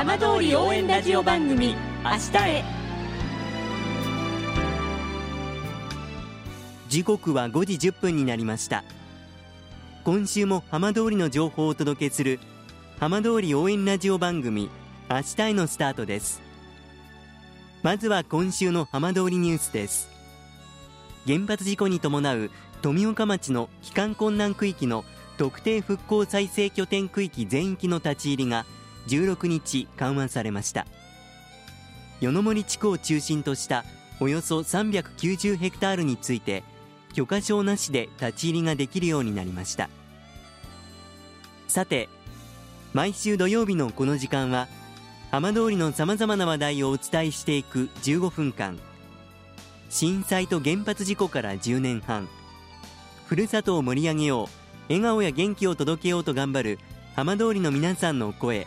浜通り応援ラジオ番組明日へ。時刻は5時10分になりました。今週も浜通りの情報をお届けする浜通り応援ラジオ番組明日へのスタートです。まずは今週の浜通りニュースです。原発事故に伴う富岡町の帰還困難区域の特定復興再生拠点区域全域の立ち入りが16日緩和されました。与野森地区を中心としたおよそ390ヘクタールについて許可証なしで立ち入りができるようになりました。さて毎週土曜日のこの時間は浜通りのさまざまな話題をお伝えしていく15分間。震災と原発事故から10年半。ふるさとを盛り上げよう笑顔や元気を届けようと頑張る浜通りの皆さんの声。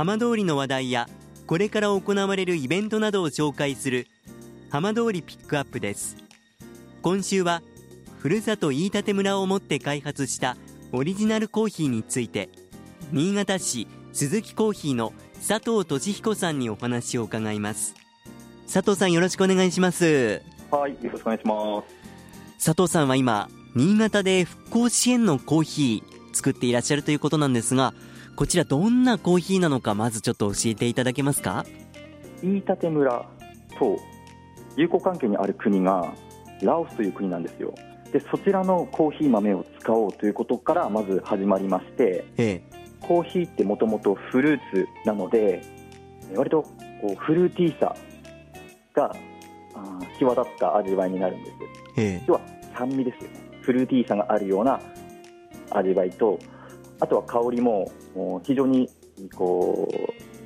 浜通りの話題やこれから行われるイベントなどを紹介する浜通りピックアップです。今週はふるさと飯舘村をもって開発したオリジナルコーヒーについて新潟市鈴木コーヒーの佐藤俊彦さんにお話を伺います。佐藤さんよろしくお願いします。はいよろしくお願いします。佐藤さんは今新潟で復興支援のコーヒー作っていらっしゃるということなんですがこちらどんなコーヒーなのかまずちょっと教えていただけますか？飯舘村と友好関係にある国がラオスという国なんですよ。でそちらのコーヒー豆を使おうということからまず始まりまして、ええ、コーヒーってもともとフルーツなので割とこうフルーティーさが際立った味わいになるんです、ええ、要は酸味ですよね。フルーティーさがあるような味わいとあとは香りも非常にこ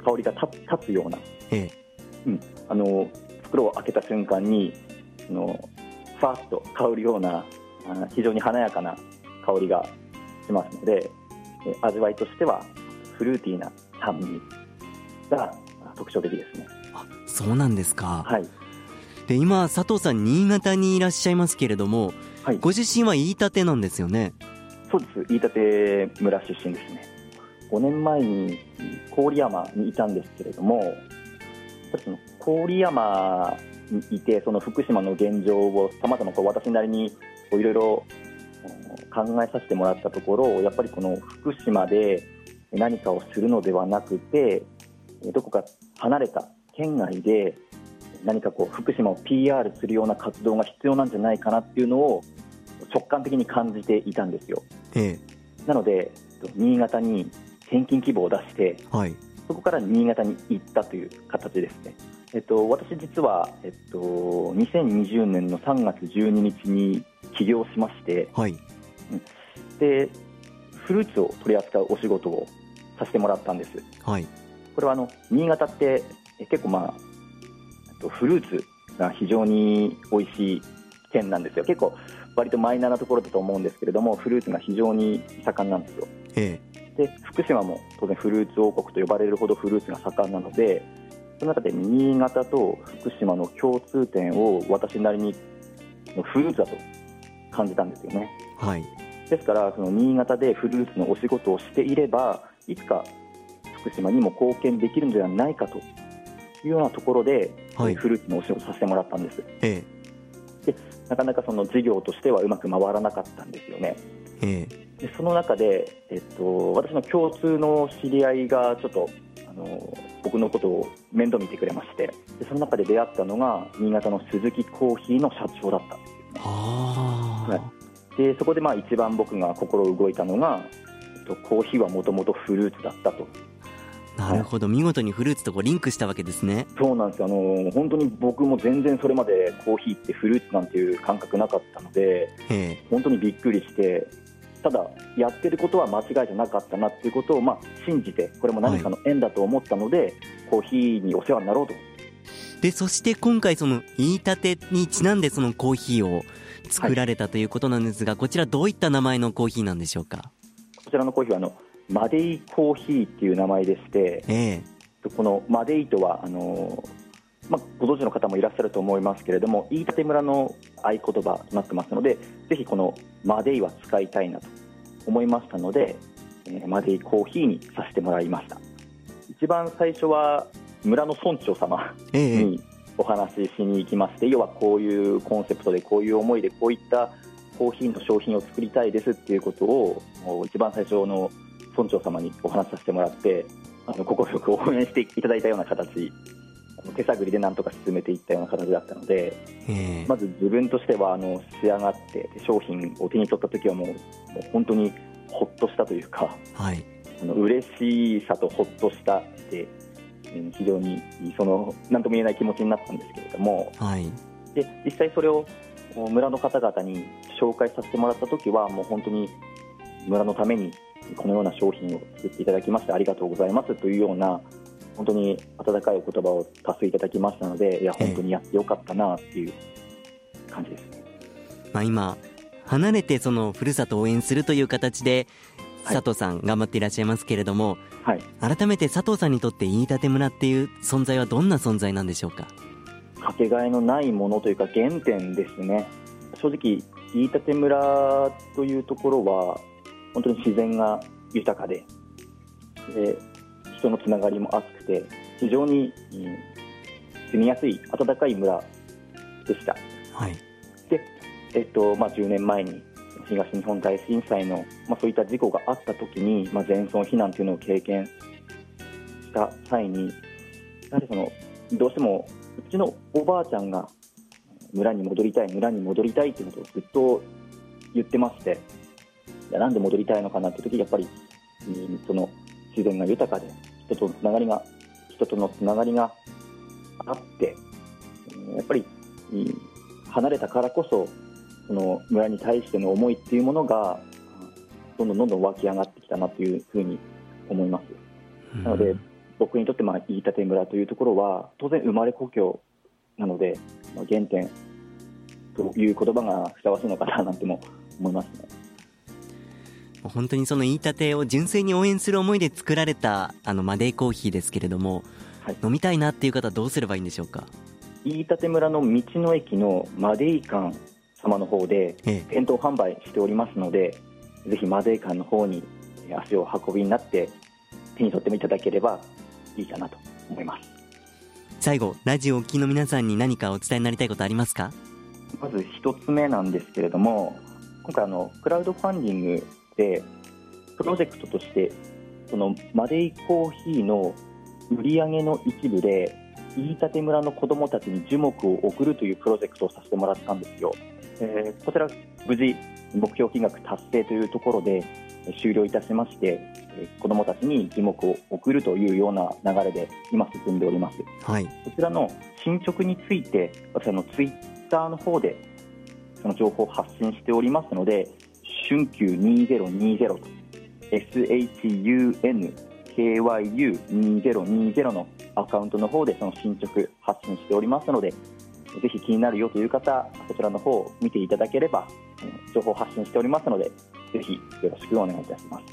う香りが立つような、ええ。うん、あの袋を開けた瞬間にあのファーッと香るような非常に華やかな香りがしますので味わいとしてはフルーティーな酸味が特徴的ですね。あそうなんですか、はい、で今佐藤さん新潟にいらっしゃいますけれども、はい、ご自身は飯舘なんですよねそうです飯舘村出身ですね5年前に郡山にいたんですけれどもその郡山にいてその福島の現状をさまざま私なりにいろいろ考えさせてもらったところやっぱりこの福島で何かをするのではなくてどこか離れた県外で何かこう福島を PR するような活動が必要なんじゃないかなっていうのを直感的に感じていたんですよ。ええ、なので新潟に転勤希望を出して、はい、そこから新潟に行ったという形ですね。えっと、私実は、えっと、2020年の3月12日に起業しまして、はい、でフルーツを取り扱うお仕事をさせてもらったんです、はい、これはあの新潟って結構まあフルーツが非常に美味しい県なんですよ。結構割とマイナーなところだと思うんですけれどもフルーツが非常に盛んなんですよ、ええ、で福島も当然フルーツ王国と呼ばれるほどフルーツが盛んなのでその中で新潟と福島の共通点を私なりにフルーツだと感じたんですよね、はい、ですからその新潟でフルーツのお仕事をしていればいつか福島にも貢献できるんではないかというようなところで、はい、フルーツのお仕事させてもらったんです、ええ、でなかなかその事業としてはうまく回らなかったんですよね、ええ、でその中で、えっと、私の共通の知り合いがちょっとあの僕のことを面倒見てくれましてでその中で出会ったのが新潟の鈴木コーヒーの社長だったんですよね。はいでそこでまあ一番僕が心動いたのが、えっと、コーヒーはもともとフルーツだったと。なるほど、はい、見事にフルーツとこうリンクしたわけですね。そうなんですあの本当に僕も全然それまでコーヒーってフルーツなんていう感覚なかったので、本当にびっくりして、ただ、やってることは間違いじゃなかったなっていうことを、まあ、信じて、これも何かの縁だと思ったので、はい、コーヒーにお世話になろうと。でそして今回、その言いたてにちなんで、そのコーヒーを作られたということなんですが、はい、こちら、どういった名前のコーヒーなんでしょうか？こちらのコーヒーはあのマデイコーヒーっていう名前でして、えー、このマデイとはあのまあ、ご存知の方もいらっしゃると思いますけれども飯舘村の合言葉となってますのでぜひこのマデイは使いたいなと思いましたので、えー、マデイコーヒーにさせてもらいました。一番最初は村の村長様にお話ししに行きまして、え要はこういうコンセプトでこういう思いでこういったコーヒーの商品を作りたいですっていうことを一番最初の村長様にお話しさせてもらってあの快く応援していただいたような形手探りでなんとか進めていったような形だったので、まず自分としてはあの仕上がって商品を手に取った時はもうもう本当にほっとしたというか、はい、あの嬉しさとほっとしたで非常にその何とも言えない気持ちになったんですけれども、はい、で実際それを村の方々に紹介させてもらった時はもう本当に村のためにこのような商品を作っていただきましてありがとうございますというような本当に温かいお言葉を多数いただきましたのでいや本当にやってよかったなっていう感じです、まあ、今離れてそのふるさとを応援するという形で佐藤さん頑張っていらっしゃいますけれども、はい、改めて佐藤さんにとって飯舘村っていう存在はどんな存在なんでしょうか？かけがえのないものというか原点ですね。正直飯舘村というところは本当に自然が豊かでで人のつながりも厚くて非常に、うん、住みやすい暖かい村でした、はい。でえっとまあ、10年前に東日本大震災の、まあ、そういった事故があった時に、まあ、全村避難というのを経験した際にやはりそのどうしてもうちのおばあちゃんが村に戻りたい村に戻りたいということをずっと言ってましてなんで戻りたいのかなという時やっぱり、その自然が豊かで人とのつながりが人とのつながりがあってやっぱり離れたからこそその村に対しての思いっていうものがどんどんどんどん湧き上がってきたなというふうに思います。なので僕にとってまあ飯舘村というところは当然生まれ故郷なので、まあ、原点という言葉がふさわしいのかななんても思いますね。本当にその言いたてを純粋に応援する思いで作られたあのマデイコーヒーですけれども、はい、飲みたいなっていう方どうすればいいんでしょうか？飯舘村の道の駅のマデイ館様の方で店頭販売しておりますので、ええ、ぜひマデイ館の方に足を運びになって手に取っていただければいいかなと思います。最後ラジオを聴きの皆さんに何かお伝えになりたいことありますか？まず一つ目なんですけれども今回あのクラウドファンディングでプロジェクトとしてそのマデイコーヒーの売り上げの一部で飯舘村の子どもたちに樹木を送るというプロジェクトをさせてもらったんですよ、えー、こちら無事目標金額達成というところで終了いたしまして、えー、子どもたちに樹木を送るというような流れで今進んでおります、はい、こちらの進捗について私のツイッターの方でその情報を発信しておりますので春秋2020と。SHUNKYU2020 のアカウントの方でその進捗発信しておりますのでぜひ気になるよという方こちらの方を見ていただければ情報発信しておりますのでぜひよろしくお願いいたします。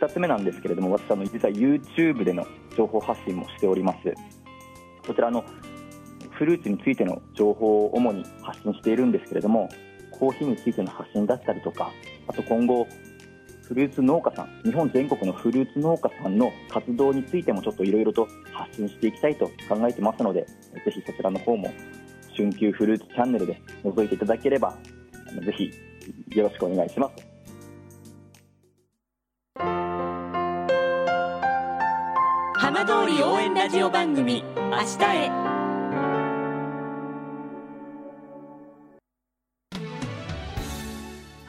2つ目なんですけれども私あの実は YouTube での情報発信もしております。こちらのフルーツについての情報を主に発信しているんですけれどもコーヒーについての発信だったりとかあと今後フルーツ農家さん日本全国のフルーツ農家さんの活動についてもちょっといろいろと発信していきたいと考えてますのでぜひそちらの方も春秋フルーツチャンネルで覗いていただければぜひよろしくお願いします。浜通り応援ラジオ番組明日へ。